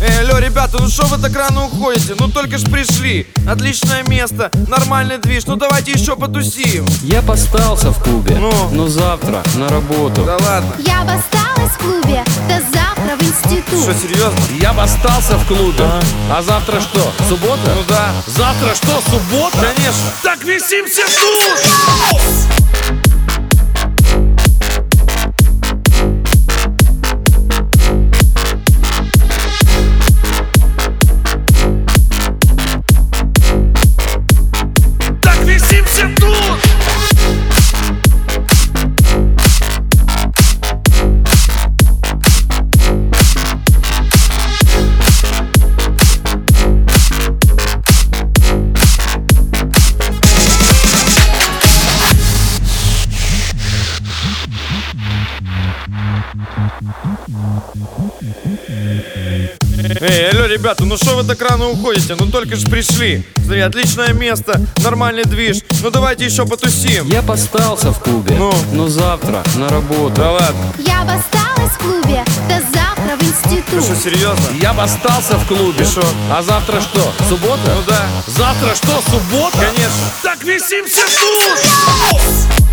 Эй, алло, ребята, ну что вы так рано уходите? Ну только ж пришли Отличное место, нормальный движ Ну давайте еще потусим Я постался в клубе, ну? но завтра на работу Да ладно Я осталась в клубе, до завтра в институт Что, серьезно? Я остался в клубе А, а завтра что, суббота? Ну да Завтра что, суббота? Конечно Так висимся тут! Эй, алло, ребята, ну что вы так рано уходите? Ну только ж пришли. Смотри, отличное место, нормальный движ. Ну давайте еще потусим. Я постался в клубе, Ну? но завтра на работу. Да ладно. Я бы осталась в клубе до завтра в Ты что, институт. серьезно? Я бы остался в клубе. И шо? А завтра что, суббота? Ну да. Завтра что, суббота? Конечно. Так висимся тут!